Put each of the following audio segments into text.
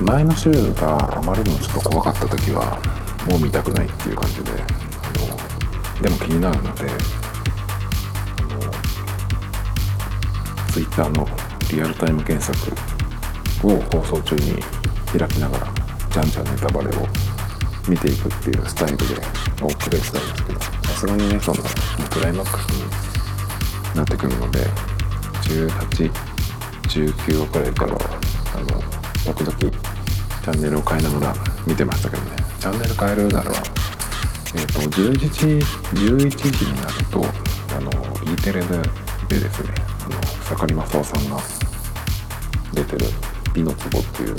前の週があまりにもちょっと怖かった時はもう見たくないっていう感じであのでも気になるのであの Twitter のリアルタイム検索を放送中に開きながらじゃんじゃんネタバレを見ていくっていうスタイルでおプレイしたんですけどさすがにねそのクライマックスになってくるので1819くらいからあの時々チャンネルを変えながら見てましたけどね。チャンネル変えるならえーと、11時11時になるとあの E テレでですねあの草刈正雄さんが出てる「美の壺」っていう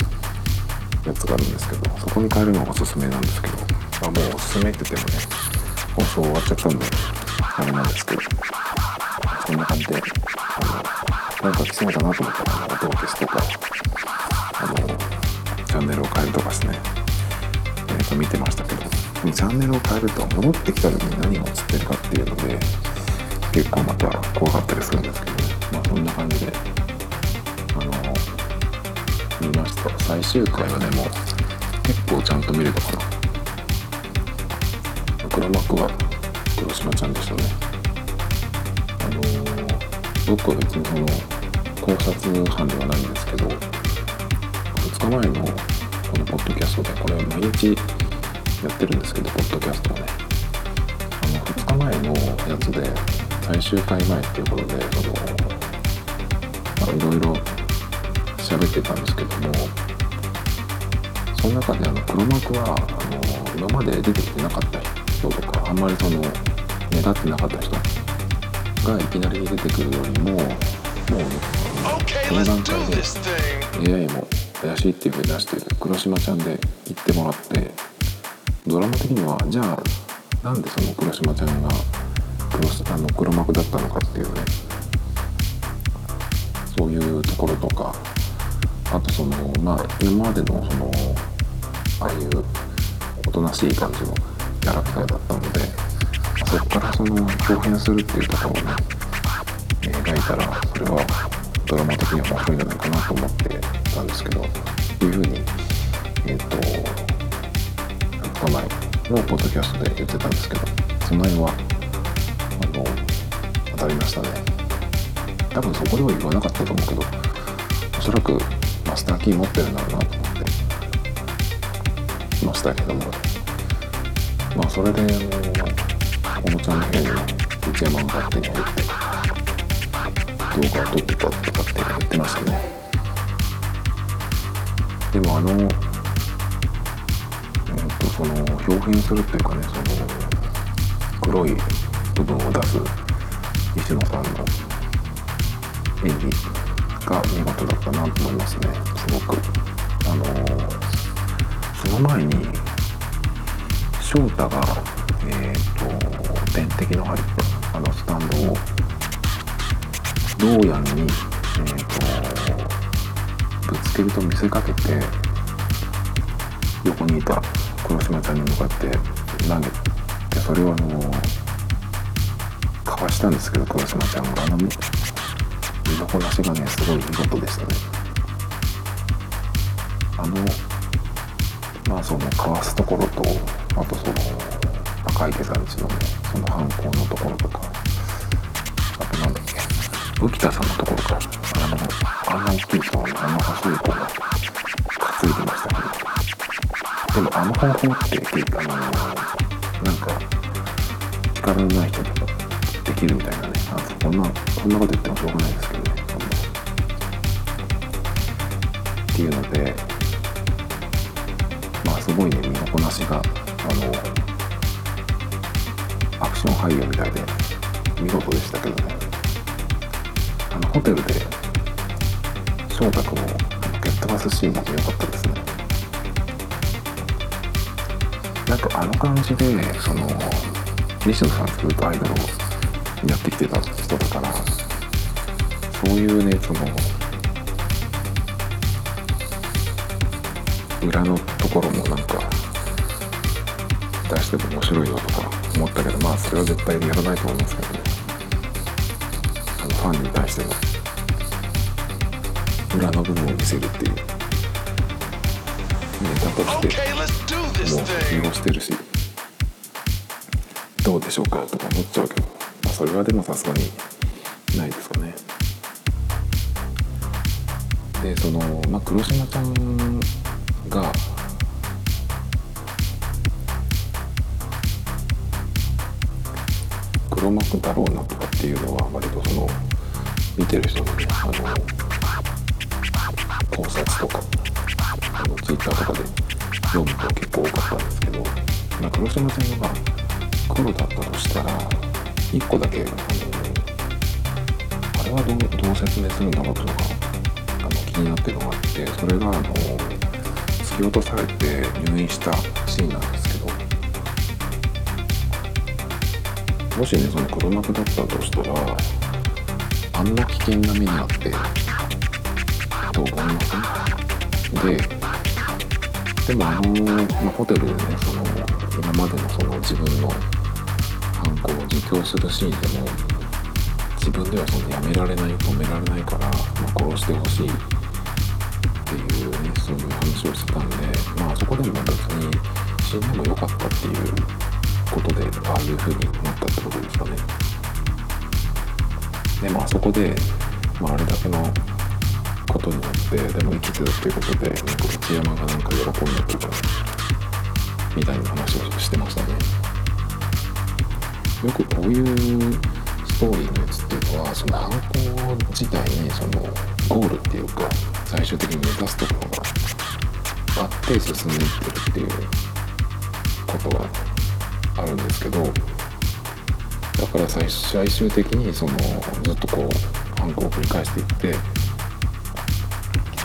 やつがあるんですけどそこに変えるのがおすすめなんですけどあもうおすすめって言ってもね放送終わっちゃったんであれなんですけどそんな感じであのなんか来そうだなと思ったら音を消すとかあのチャンネルを変えるとかですね。えー、と見てましたけど。チャンネルを変えると戻ってきた時に何が映ってるかっていうので結構また怖かったりするんですけど、まあそんな感じであの見ました。最終回はでも結構ちゃんと見れたかな。黒幕は黒島ちゃんでしたね。あの僕は別にその考察班ではないんですけど日前のこのポッドキャストでこれ毎日やってるんですけどポッドキャストをね。あの2日前のやつで最終回前っていうことでそのまあいろいろ喋ってたんですけどもその中であの黒幕はあの今まで出てきてなかった人とかあんまりその目立ってなかった人がいきなり出てくるよりももうねこの段階で AI も怪しいっていうふうに出して黒島ちゃんで言ってもらってドラマ的にはじゃあなんでその黒島ちゃんが黒あの黒幕だったのかっていうね。そういうところとかあとそのまあ今までのそのああいうおとなしい感じのキャラクターだったのでそこからその表変するっていうところをね描いたらそれはドラマ的には面白いんじゃないかなと思ってたんですけどいうふうにえっ、ー、と2日前のポッドキャストで言ってたんですけどその辺はあの当たりましたね。多分そこでは言わなかったと思うけどおそらくマスターキー持ってるんだろうなと思ってましたけども。まあそれであのおもちゃの部屋に内山が勝手に入って動画を撮ってたとかって言ってましたね。でもあのえっ、とその表現するっていうかねその黒い部分を出す西野さんの演技が見事だったなと思いますね。すごく。あのその前に翔太がえっ、ー、と点滴の入ったあのスタンドをどうやんに、えーと、ぶつけると見せかけて横にいた黒島ちゃんに向かって投げてそれをあのかわしたんですけど黒島ちゃんがあの身のこなしがねすごい見事でしたね。あのまあそのかわすところとあとその赤池さんちのねその犯行のところとかあとなんだっけ？浮田さんのところかあのあんな大きい人はあんな細い子が担いでましたけどでもあの方法ってあのなんか力のない人とかできるみたいなねあこんなこんなこと言ってもしょうがないですけどねっていうのでまあすごいね身のこなしがあのアクション俳優みたいで見事でしたけどねあのホテルで翔太君を蹴っ飛ばすシーンが良かったですねなんかあの感じでその西野さんずっとアイドルをやってきてた人だからそういうねその裏のところもなんか出しても面白いよとか思ったけどまあそれは絶対やらないと思いますけどね。あのファンに対しての裏の部分を見せるっていう。ネタとしてもう利用してるしどうでしょうかとか思っちゃうけど、まあ、それはでもさすがにないですかね。でその、まあ、黒島ちゃんが黒幕だろうなとかっていうのは割とその見てる人のねあの考察とかあのツイッターとかで読むと結構多かったんですけど、まあ、黒島ちゃんが黒だったとしたら1個だけあのあれはどうどう説明するんだろうとかあの気になってるのがあってそれがあの突き落とされて入院したシーンなんですけどもしねその黒幕だったとしたらあんな危険な目にあってどう思いますででもあの、まあ、ホテルでねその今までのその自分の犯行を自供するシーンでも自分ではそのやめられない止められないから、まあ、殺してほしいっていうねそういう話をしてたんでまあそこでも別に死んでもよかったっていうことでああいう風になったってことですかね。でまあそこで、まあ、あれだけのことによってでも生きてるっていうことでなんか内山がなんか喜んだとかみたいな話をしてましたね。よくこういうストーリーのやつっていうのはその犯行自体にそのゴールっていうか最終的に目指すところがあって進んでいってるっていうことがあるんですけどだから最終的にそのずっとこう犯行を繰り返していって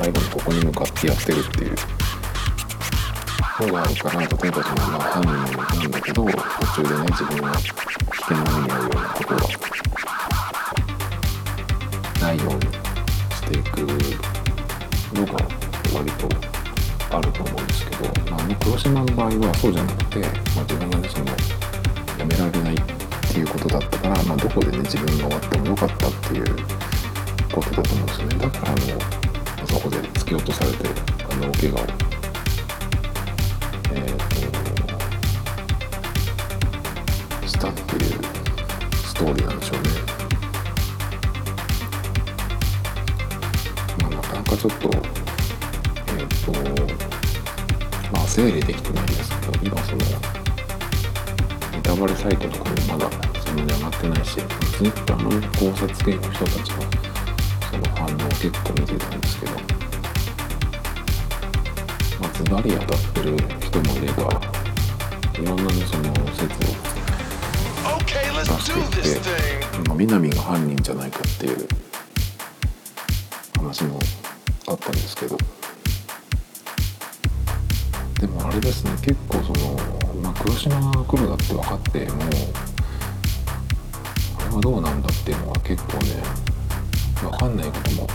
最後にここに向かってやってるっていう。のがあるから僕たちもまあ犯人なんだけど途中でね自分が危険な目に遭うようなことがないようにしていくのが割とあると思うんですけど、まあ、の黒島の場合はそうじゃなくて、まあ、自分がねそのやめられないっていうことだったから、まあ、どこでね自分が終わってもよかったっていうことだと思うんですよね。だからあのそこで突き落とされてあのお怪我を。えっ、ー、としたっていうストーリーなんでしょうね。まあなかなかちょっとえっ、ー、とまあ整理できてないんですけど今そのネタバレサイトとかにまだそんなに上がってないしツイッターの考察系の人たちがその反応を結構見てたんですけど、まあ、ズバリ当たってる人もいればいろんなねその説を出していって、まあ、南が犯人じゃないかっていう話もあったんですけど。でもあれですね結構その、まあ、黒島が黒だって分かってもあれはどうなんだっていうのは結構ね分かんないこともいっ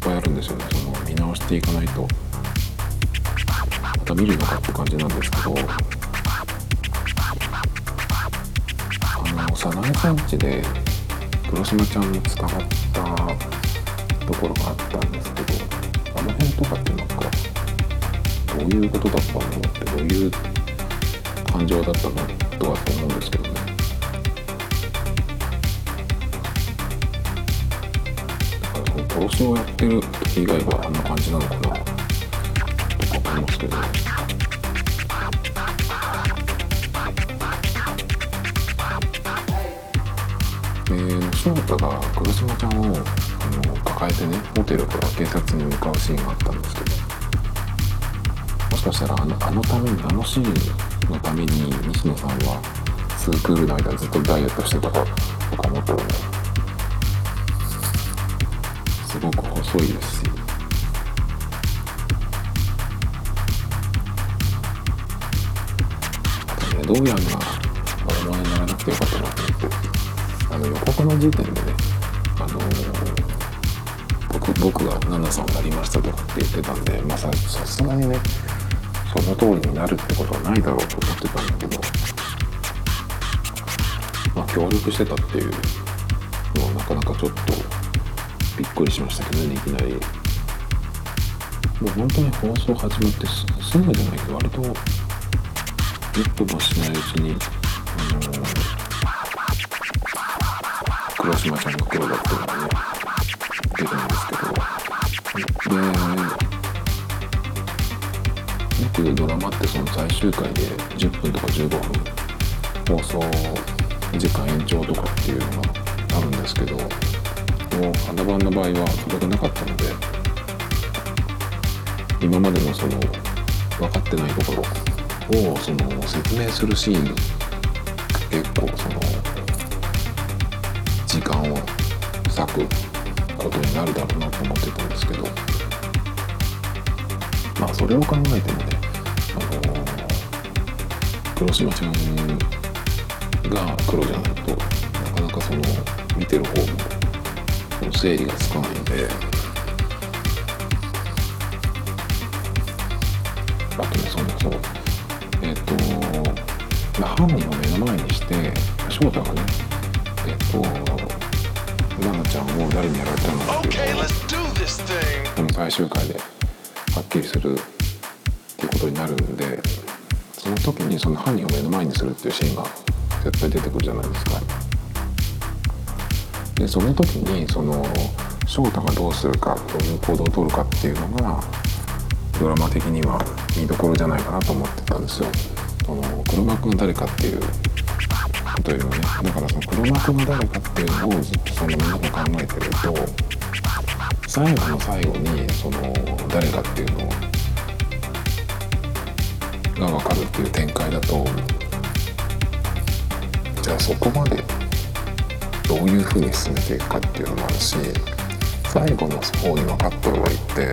ぱいあるんですよね。その見直していかないと。また見るのかって感じなんですけど。あの早苗さんちで黒島ちゃんに捕まったところがあったんですけどあの辺とかってなんかどういうことだったのってどういう感情だったのとかって思うんですけど。ね殺しをやってる以外はあんな感じなのかな。とか思いますけど。えー、翔太が黒島ちゃんをあの抱えてねホテルから警察に向かうシーンがあったんですけど。もしかしたらあのあのためにあのシーンのために西野さんは2クールの間ずっとダイエットしてたかとか思ったらねごく細いです。しあとねどうやんが俺もにならなくてよかったなと思って。あの予告の時点でねあの僕僕が奈々さんになりましたとかって言ってたんでまささすがにねその通りになるってことはないだろうと思ってたんだけどまあ協力してたっていうのはなかなかちょっとびっくりしましたけどねいきなりもう本当に放送始まってすぐじゃないけど割と10分もしないうちにあのー黒島ちゃんの黒だっていうのがね出たんですけど。でよくドラマってその最終回で10分とか15分放送時間延長とかっていうのがあるんですけども花番の場合はそれがなかったので今までのその分かってないところをその説明するシーン結構その時間を割くことになるだろうなと思ってたんですけどまあそれを考えてもねあの黒島ちゃんが黒じゃないとなかなかその見てる方も整理がつかないんであとねそのそうえっ、とまあ犯人を目の前にして翔太がねえっ、と奈々ちゃんを誰にやられたのかっていうのを.この最終回ではっきりするっていうことになるんでその時にその犯人を目の前にするっていうシーンが絶対出てくるじゃないですか。でその時にその翔太がどうするかどういう行動をとるかっていうのがドラマ的には見どころじゃないかなと思ってたんですよ。その黒幕が誰かっていうことよりもねだからその黒幕が誰かっていうのをずっとそのみんなが考えてると最後の最後にその誰かっていうのが分かるっていう展開だとじゃあそこまでどういうふうに進めていくかっていうのもあるし最後の方に分かっておいて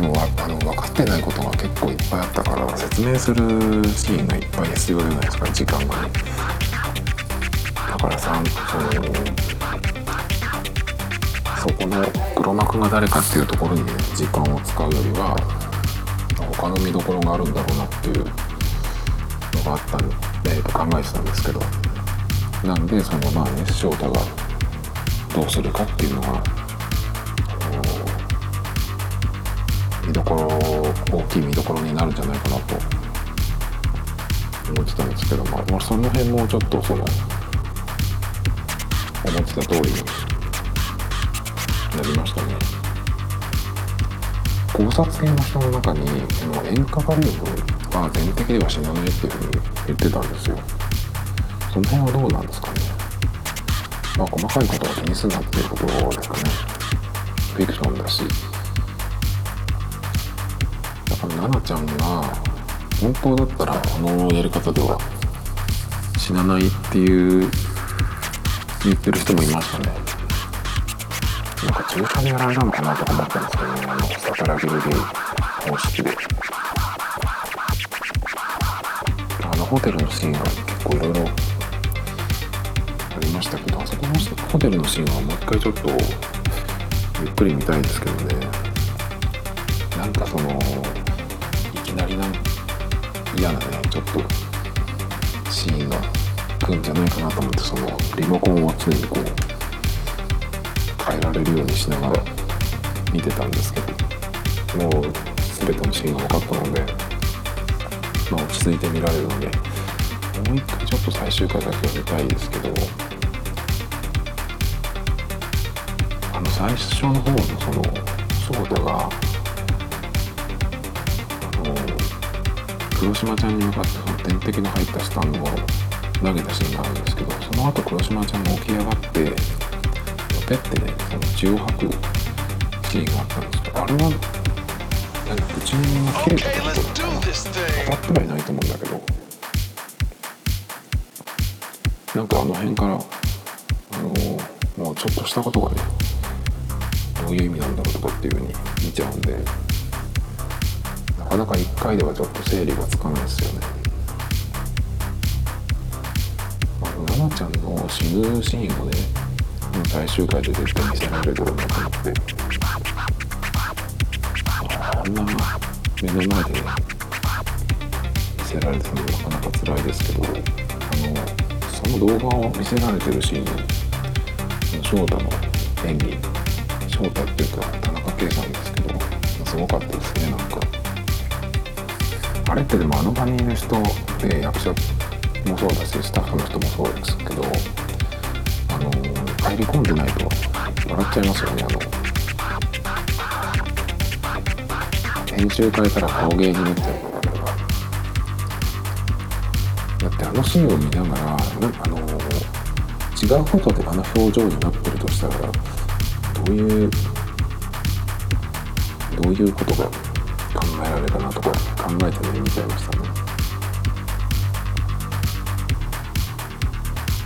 でもあの分かってないことが結構いっぱいあったから説明するシーンがいっぱい必要じゃないですか時間がね。だからさそのそこの黒幕が誰かっていうところに、ね、時間を使うよりは他の見どころがあるんだろうなっていうのがあったんで考えてたんですけどなんでそのまあね翔太がどうするかっていうのが見どころ大きい見どころになるんじゃないかなと思ってたんですけど、まあ、まあその辺もちょっとその思ってた通りになりましたね。考察系の人の中にその塩化カリウムは全的では死なないっていうふうに言ってたんですよ。その辺はどうなんですかね。まあ細かいことは気にすんなっていうとことですかね。フィクションだし。だから奈々ちゃんが本当だったらあのやり方では死なないっていう言ってる人もいましたね。なんか注射でやられたのかなとか思ったんですけどねあのサタラギルゲイ方式で。あのホテルのシーンが結構いろいろましたけどあそこのホテルのシーンはもう一回ちょっとゆっくり見たいんですけどね。なんかそのいきなりなん嫌なねちょっとシーンが来るんじゃないかなと思ってそのリモコンを常にこう変えられるようにしながら見てたんですけどもう全てのシーンが分かったので、まあ、落ち着いて見られるのでもう一回ちょっと最終回だけは見たいですけど最初の方のその翔太があの黒島ちゃんに向かってその点滴の入ったスタンドを投げたシーンがあるんですけどその後黒島ちゃんが起き上がってペッてねその血を吐くシーンがあったんですけどあれは何か内面が切れたってこと let's なの do かな。this 当.たってはいないと思うんだけど。なんかあの辺からあのもうちょっとしたことがねどういう意味なんだろうとかっていう風に見ちゃうんでなかなか1回ではちょっと整理がつかないですよね。あの奈々ちゃんの死ぬシーンをね最終回で絶対見せられるのかなってあんな目の前で見せられてるのなかなか辛いですけどあのその動画を見せられてるシーン翔太の演技翔太っていうか田中圭さんですけどすごかったですねなんかあれってでもあの場にいる人で役者もそうだしスタッフの人もそうですけどあの入り込んでないと笑っちゃいますよね。あの編集変えたら顔芸になっちゃうからだってあのシーンを見ながらあの違うことであの表情になってるとしたらどういうどういうことが考えられたなとか考えてね見ちゃいましたね。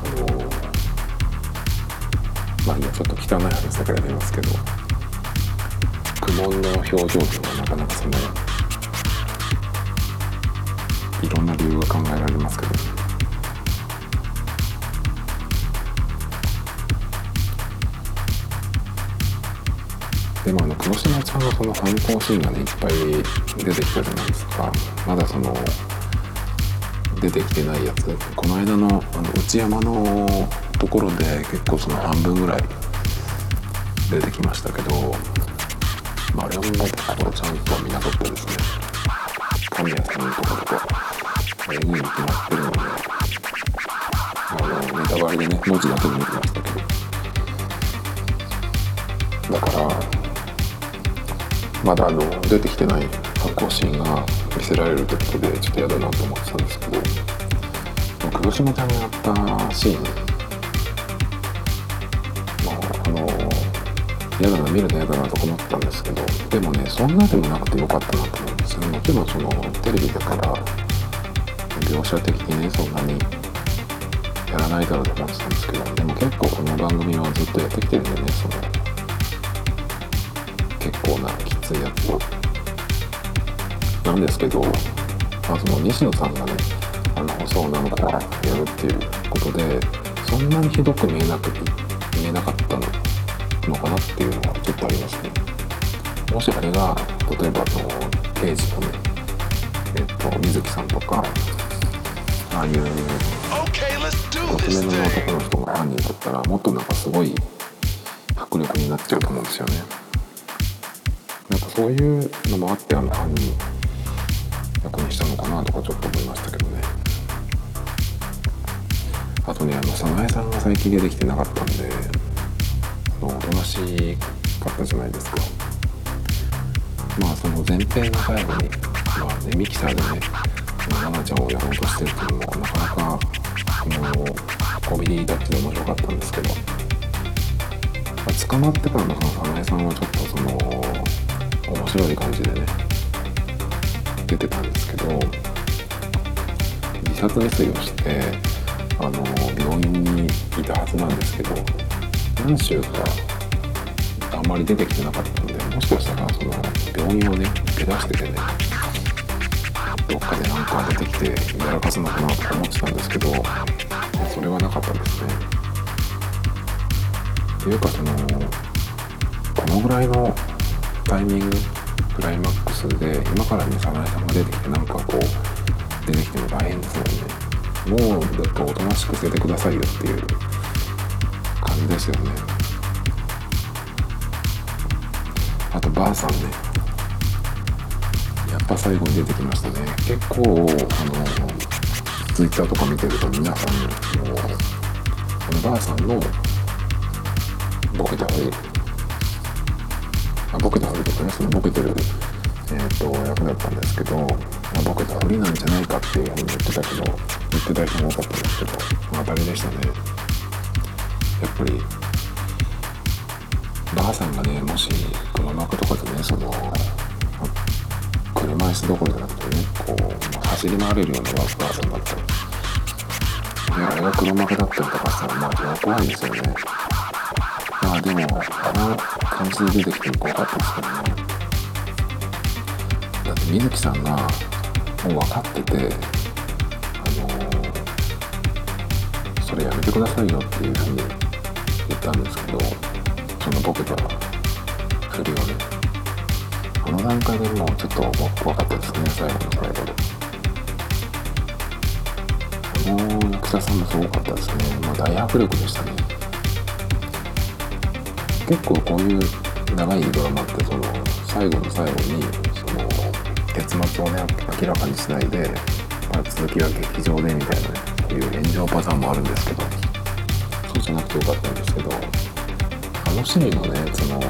あのまあ今ちょっと汚い話だから出ますけど苦悶の表情っていうのはなかなかそのいろんな理由が考えられますけどでもあの黒島ちゃんのその反抗シーンがねいっぱい出てきたじゃないですか。まだその出てきてないやつ。この間のあの内山のところで結構その半分ぐらい出てきましたけど、まあ、あれはもうちゃんと見なかったですね。神谷さんのところとかえぐいに決まってるのであのネタバレでね文字だけで見まだあの出てきてない反抗シーンが見せられるということでちょっと嫌だなと思ってたんですけど黒島ちゃんがやったシーンまああの嫌だな見るの嫌だなと思ったんですけどでもねそんなでもなくてよかったなと思うんですよもちろんそのテレビだから描写的にねそんなにやらないだろうと思ってたんですけどでも結構この番組はずっとやってきてるんでねその構なきついやつなんですけど、まあ、その西野さんがねあの細女の子がやるっていうことでそんなにひどく見えなく見えなかったのかなっていうのはちょっとありますね。もしあれが例えばその刑事のねえっと水木さんとかああいう乙女の男の人が犯人だったらもっとなんかすごい迫力になっちゃうと思うんですよね。そういうのもあってあの犯人役にしたのかなとかちょっと思いましたけどね。あとねあの早苗さんが最近出てきてなかったんであのおとなしかったじゃないですか。まあその前編の最後にまあねミキサーでね奈々ちゃんをやろうとしてるっていうのもなかなかあのコメディタッチで面白かったんですけどま捕まってからのその早苗さんはちょっとその白い感じでね出てたんですけど自殺未遂をしてあの病院にいたはずなんですけど何週かあんまり出てきてなかったのでもしかしたらその病院をね出だしててねどっかでなんか出てきてやらかすのかなと思ってたんですけどそれはなかったですね。っていうかそのこのぐらいのタイミングクライマックスで今からね早苗さんが出てきてなんかこう出てきても大変ですよね。もうだとおとなしく捨ててくださいよっていう感じですよね。あとばあさんね。やっぱ最後に出てきましたね。結構あのツイッターとか見てると皆さんもこのばあさんのボケたあ、ボケたふりとかねそのボケてる、えーと、役だったんですけど、まあ、ボケたふりなんじゃないかっていうふうに言ってたけど言ってた人も多かったんですけど、まあ、当たりでしたね。やっぱりばあさんがねもし黒幕とかでねその車椅子どころじゃなくてねこう走り回れるようなばあさんだった。ら、あれがが黒幕だったりとかしたらまあ怖いですよね。まあでもあの感じで出てきても怖かったですけどねだって水木さんがもう分かっててあのそれやめてくださいよっていうふうに言ったんですけどそのボケたふりをねあの段階でもうちょっと怖かったですね最後の最後で。あの役者さんもすごかったですね。まあ大迫力でしたね。結構こういう長いドラマってその最後の最後にその結末をね明らかにしないで、まあ、続きは劇場でみたいなねこういう炎上パターンもあるんですけどそうじゃなくてよかったんですけどあのシーンをねその映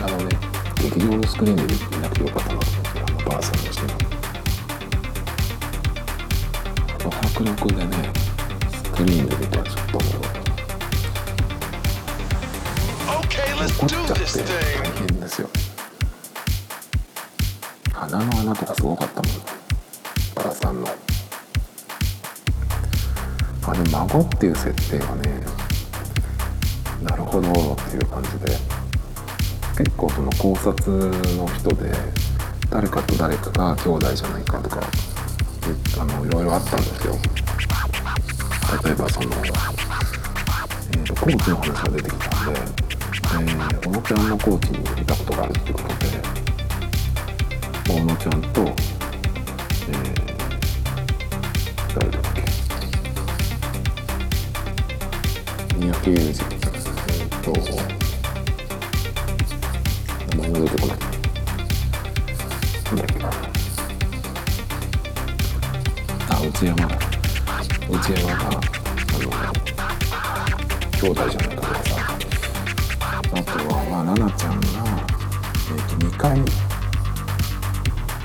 画のね劇場のスクリーンで見なくてよかったなと思ってあのばあさんのシーンあの迫力でねスクリーンで見たらちょっともう怒っちゃって大.変ですよ鼻の穴とかすごかったもん。バラさんの。あの孫っていう設定がねなるほどっていう感じで。結構その考察の人で誰かと誰かが兄弟じゃないかとかえあのいろいろあったんですよ。例えばその、えー、とコーチの話が出てきたんで、ちゃんのコーチにいたことがあるってことで大野ちゃんと、えー、誰だっけ三宅裕二えーと名前が出てこないなんだっけなあ内山。内山があの兄弟じゃない。は奈々ちゃんが、えー、と2回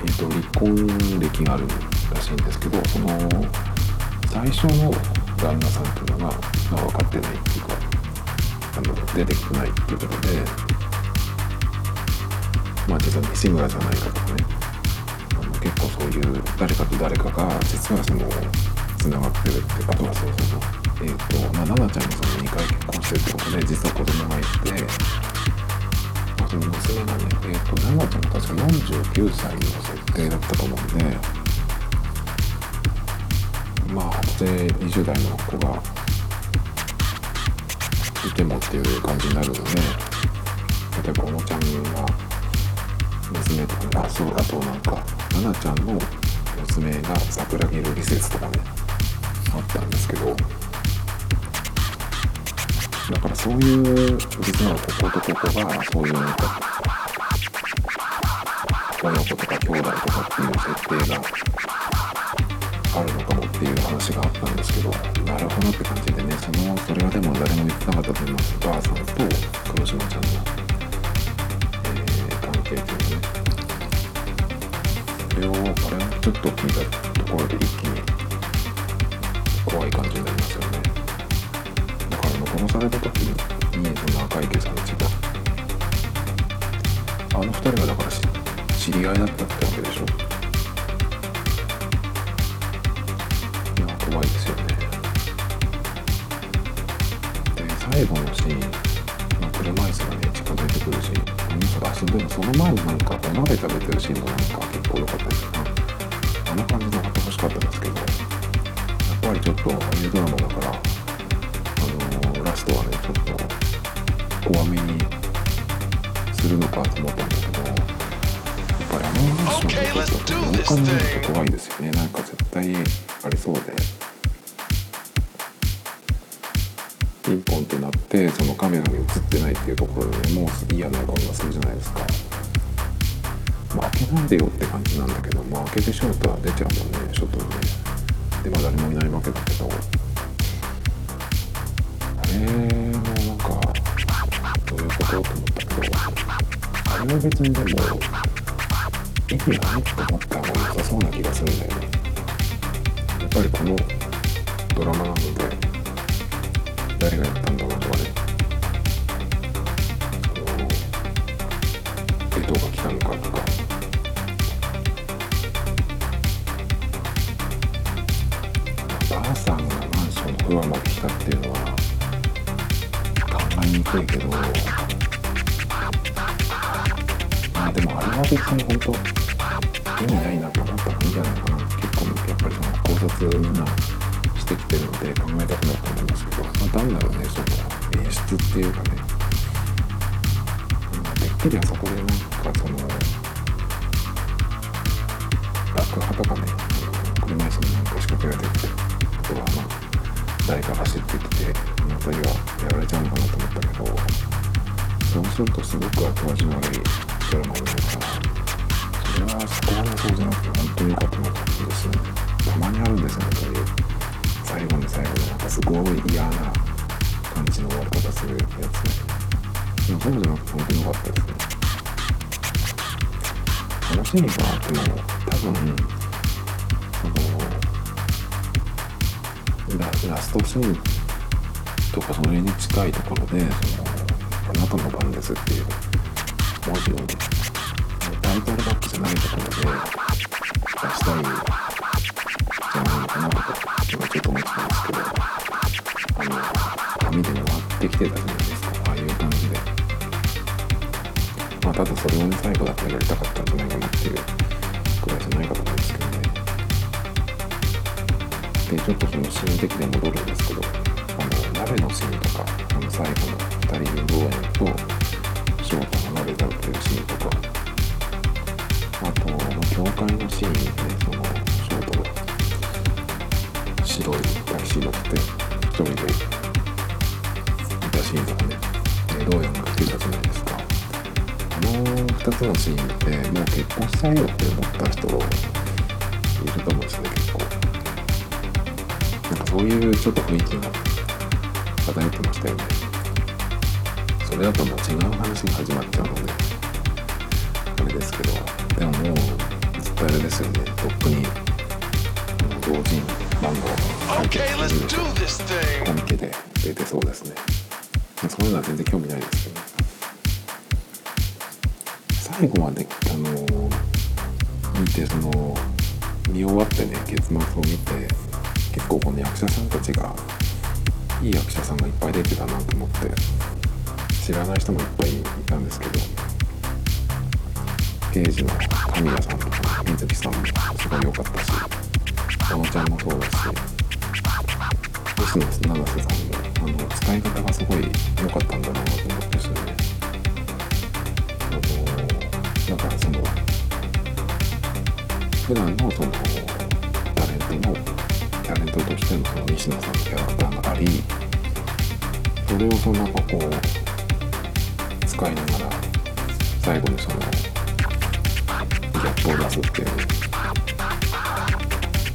えー、と離婚歴があるらしいんですけどその最初の旦那さんっていうのが、まあ、分かってないっていうかあの出てきてないっていうことでまあ実は西村じゃないかとかね。あの結構そういう誰かと誰かが実はそのつながってるってあとはそうそうそう。えっ、とまあ奈々ちゃんもその2回結婚してるってことで実は子供がいてその娘がね、えー、と奈々ちゃんが確か49歳の設定だったと思うんでまあ初生20代の子がいてもっていう感じになるので例えば小野ちゃんが娘とかあそうあとなんか奈々ちゃんの娘が桜木瑠璃説とかねあったんですけどだからそういう実はこことここがそういうなんか親子とか兄弟とかっていう設定があるのかもっていう話があったんですけどなるほどって感じでねそのそれはでも誰も言ってなかったと思いますばあさんと黒島ちゃんの、えー関係っていうのねそれをあれをちょっと聞いたところで一気に怖い感じになりますよね殺された時にその赤池さんちがあの二人はだから知り合いだったってわけでしょいや怖いですよね。で最後のシーン、まあ、車椅子がね近づいてくるしあの人あそでその前になんかお鍋食べてるシーンもなんか結構良かったですよね。あの感じであってほしかったですけどやっぱりちょっとああいうドラマだからあのーラストはねちょっと怖めにするのかと思ったんだけどやっぱりあのマンション Okay, で let's ちょっと怖いですよね。なんか絶対ありそうで。ピンポンってなってそのカメラに映ってないっていうところで、ね、もう嫌な予感がするじゃないですか。まあ開けないでよって感じなんだけどまあ開けてショートは出ちゃうもんね外にね。でまあ誰もいないわけだけどあれもなんかどういうことと思ったけどあれは別にでも息がないと思った方が良さそうな気がするんだよね。やっぱりこのドラマなので。いけど。まあでもあれは別に本当意味ないなと思った方がいいんじゃないかな。結構やっぱりその考察みんなしてきてるので考えたくなると思うんですけど、まあ、単なるねその演出っていうかね、まあ、てっきりあそこでなんかその爆破とかね車椅子になんか仕掛けられてるってことはまあ誰か走ってきてあの辺りはやられちゃうのかなと思ったけどそうするとすごく後味の悪いドラマになるからそれはそこまでそうじゃなくて本当に良かったなと思うんですよねたまにあるんですよねそういう最後の最後でなんかすごい嫌な感じの終わり方するやつねでもそうじゃなくて本当に良かったですね楽しみがあっても多分そのララストシーンとかそれに近いところでその「あなたの番です」っていう文字をタイトルバックじゃないところで出したいんじゃないのかなとか今ちょっと思ってたんですけどあの紙でも割ってきてたじゃないですかああいう感じで。まあただそれをね最後だけやりたかったんじゃないかなっていうくらいじゃないかと思うんですけどね。でちょっとそのシーン的ですちょっと雰囲気が漂ってましたよね。それだともう違う話が始まっちゃうのであれですけどでももうずっとあれですよね。とっくに同人漫画を書いてる.コミケで出てそうですね。そういうのは全然興味ないですけど。最後まであの見てその見終わってね結末を見て結構この役者さんたちがいい役者さんがいっぱい出てたなと思って知らない人もいっぱいいたんですけど刑事の神谷さんとか水木さんもすごい良かったし小野ちゃんもそうだし星野七瀬さんもあの使い方がすごい良かったんだなと思ってですねあのだからその普段のそのタレントのタレントとしてのその西野さんのキャラクターがありそれをそのなんかこう使いながら最後にそのギャップを出すっていう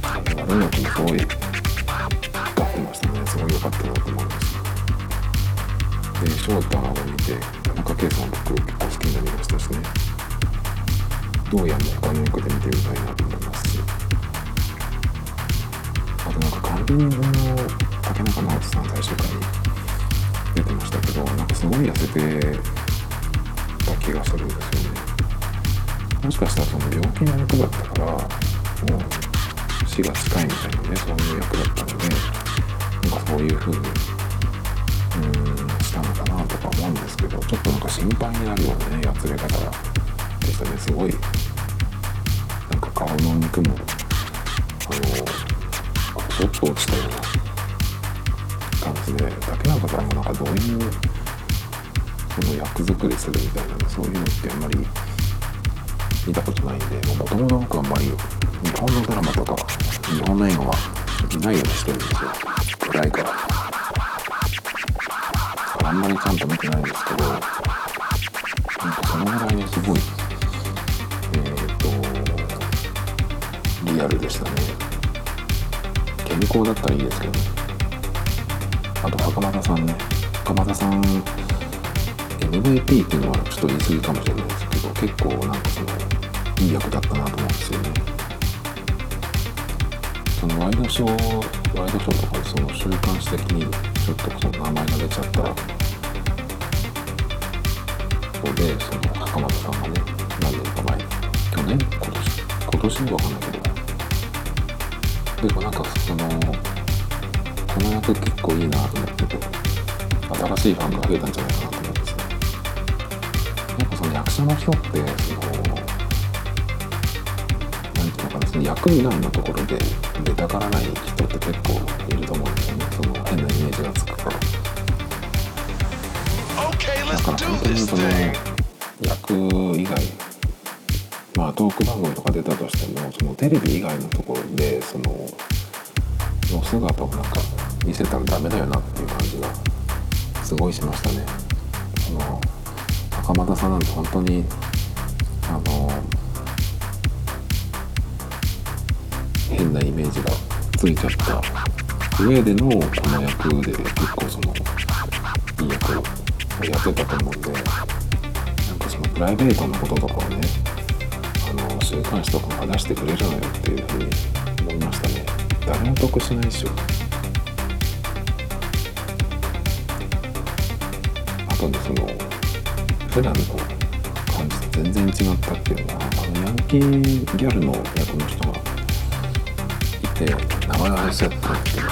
あれは音楽もすごい光ってましたねすごい良かったなと思いましたで翔太を見て田中圭さん僕結構好きになりましたしね。どうやも他の役で見てみたいな。となんか管理人の竹中直人さん最終回に出てましたけどなんかすごい痩せてた気がするんですよねもしかしたらその病気の役だったからもう死が近いみたいなねそういう役だったのでなんかそういう風にうーんしたのかなとか思うんですけどちょっとなんか心配になるようなねやつれ方でしたねすごいなんか顔の肉もちょっと落ちたような感じで竹中さんもなんかどういうその役作りするみたいなそういうのってあんまり見たことないんでもともとあんまり日本のドラマとか日本の映画は見ないようにしてるんですよ暗いからあんまりちゃんと見てないんですけどなんかそのぐらいねすごいえっ、とリアルでしたね。健康だったらいいですけどね。あと袴田さんね。袴田さん MVP っていうのはちょっと言い過ぎかもしれないですけど結構なんかそのいい役だったなと思うんですよね。そのワイドショーワイドショーとかでその週刊誌的にちょっとその名前が出ちゃったらそうでその袴田さんがね何年か前去年今年今年わかんないけど。なんかそのこの役結構いいなと思ってて新しいファンが増えたんじゃないかなと思うんですねやっぱその役者の人ってその何ていうのかなその役以外のところで出たがらない人って結構いると思うんですよね。その変なイメージがつくからだから本当にその役以外。まあトーク番組とか出たとしてもそのテレビ以外のところでそのの姿をなんか見せたらダメだよなっていう感じがすごいしましたね。その袴田さんなんて本当にあの変なイメージがついちゃった上でのこの役で結構そのいい役をやってたと思うんでなんかそのプライベートなこととかをねとかが出してくれるのよっていうふうに思いましたね。誰も得しないでしょ。あとねその普段の感じと全然違ったっていうのはあのヤンキーギャルの役の人がいて名前忘れちゃったんですけど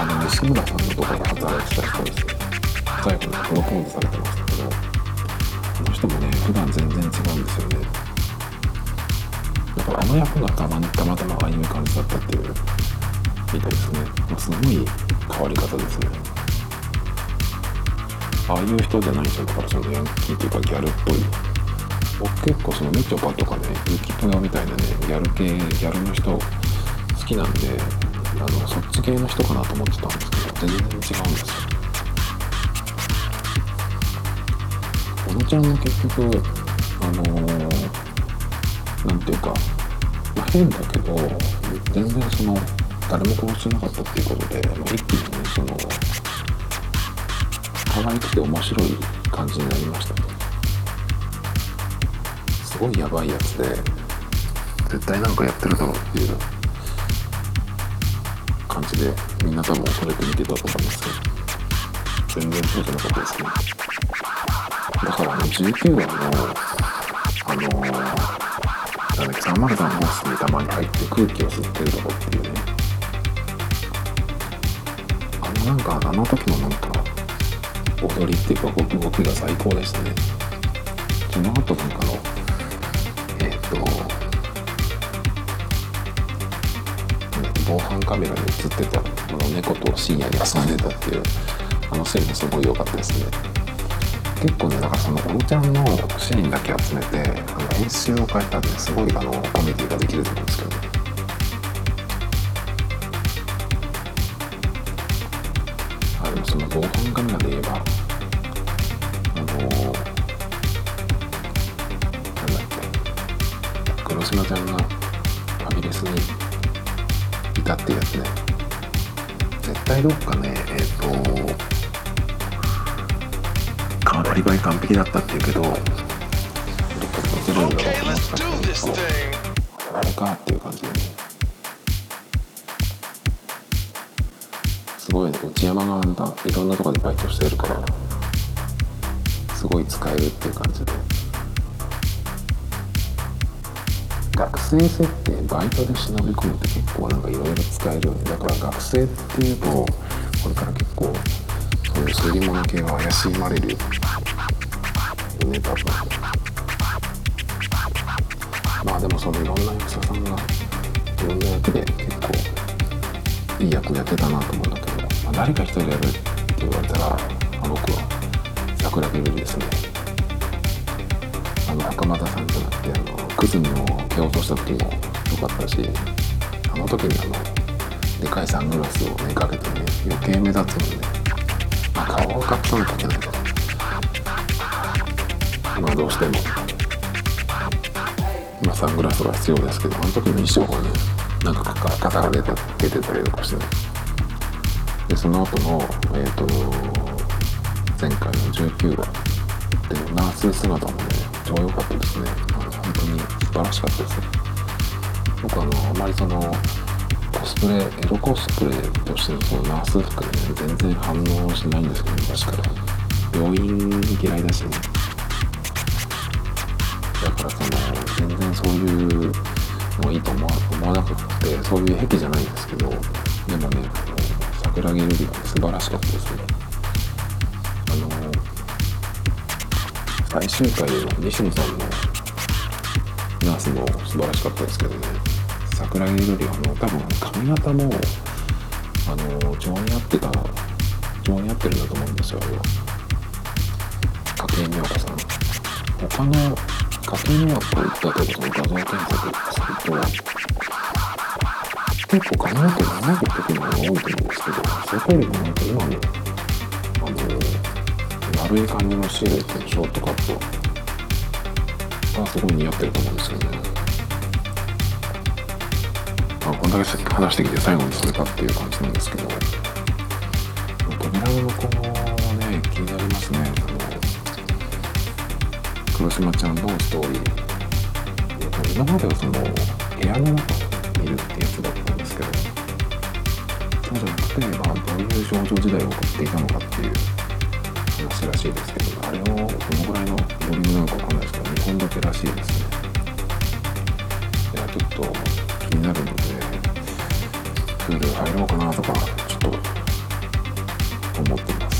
あの西村さんのところで働いてた人です最後にプロポーズされてましたけどあの人もね普段全然違うんですよね。あの役がたまたまたまああいう感じだったっていうみたいですね。まあすごい変わり方ですね。ああいう人じゃない人だからそのヤンキーっていうかギャルっぽい。僕結構そのみちょぱとかねユキプヨみたいなねギャル系ギャルの人好きなんであのそっち系の人かなと思ってたんですけど全然違うんですよ。小野ちゃんも結局あのー、なんていうか、まあ、変だけど全然その誰も殺してなかったっていうことで、まあ、一気にその可愛くて面白い感じになりましたね。すごいやばいやつで絶対なんかやってるだろうっていう感じでみんな多分恐れて見てたと思いますけど全然そうじゃなかったですね。だからあの19話のあのー、なんだっけ303号室にたまに入って空気を吸ってるとこっていうね。あのなんかあの時のなんか踊りっていうか動きが最高でしたねその後なんかのえっ、ー、と防犯カメラに映ってたこの猫と深夜に遊んでたっていうあのシーンもすごい良かったですね結構ねだかそのおもちゃんのシーンだけ集めてあの演出を変えたんですごいあのコメディができると思うんですけど。あでもその防犯カメラで言えばあのなんだっけ黒島ちゃんがファミレスにいたっていうやつね。絶対どっかねえっ、ー、とカーアリバイ完璧だったっていうけどどっかで映るんだろうと思ってたけどあれかっていう感じ。でねすごいね内山がいろんなとこでバイトしてるからすごい使えるっていう感じで。学生設定バイトで忍び込むって結構なんかいろいろ使えるよね。だから学生っていうとこれから結構そういう推理物系は怪しまれるまあでもそのいろんな役者さんがいろんな役で結構いい役やってたなと思うんだけど、まあ、誰か一人やるって言われたら、まあ、僕は桜木瑠璃ですね。あの袴田さんじゃなくてあのクズミを蹴落とした時も良かったしあの時にあのでかいサングラスをねかけてね余計目立つので、まあ、顔を隠さなきゃいけないからまあどうしても、まあ、サングラスが必要ですけどあの時の衣装がねなんか肩が出て出てたりとかしてね。でその後のえっ、ー、と前回の19話でナース姿もね超良かったですね。本当に素晴らしかったですね。僕あのあまりそのコスプレエロコスプレとしてのそのナース服でね全然反応しないんですけど昔から。病院嫌いだしね。だからその全然そういうのいいと思わ思わなくてそういう癖じゃないんですけどでもね桜木瑠璃は素晴らしかったですねあの最終回の西野さんのナースも素晴らしかったですけどね桜木瑠璃はあの多分髪型もあの情に合ってた情に合ってるんだと思うんですよあれは筧美和子さん他の筧美和子例えばその画像検索すると結構髪の毛長く時の方が多いと思うんですけどそこよりもなんか今のあの丸い感じのシルエットのショートカットがすごい似合ってると思うんですよねまあこんだけ話してきて最後にそれかっていう感じなんですけど扉のこのね気になりますね。黒島ちゃんのストーリー今まではその部屋の中を見るってやつだったんですけどそうじゃなくて、まあ、どういう少女時代を送っていたのかっていう話らしいですけどあれをどのぐらいのボリュームなのかわかんないですけど2本だけらしいですねいやちょっと気になるのでプール入ろうかなとかちょっと思ってます。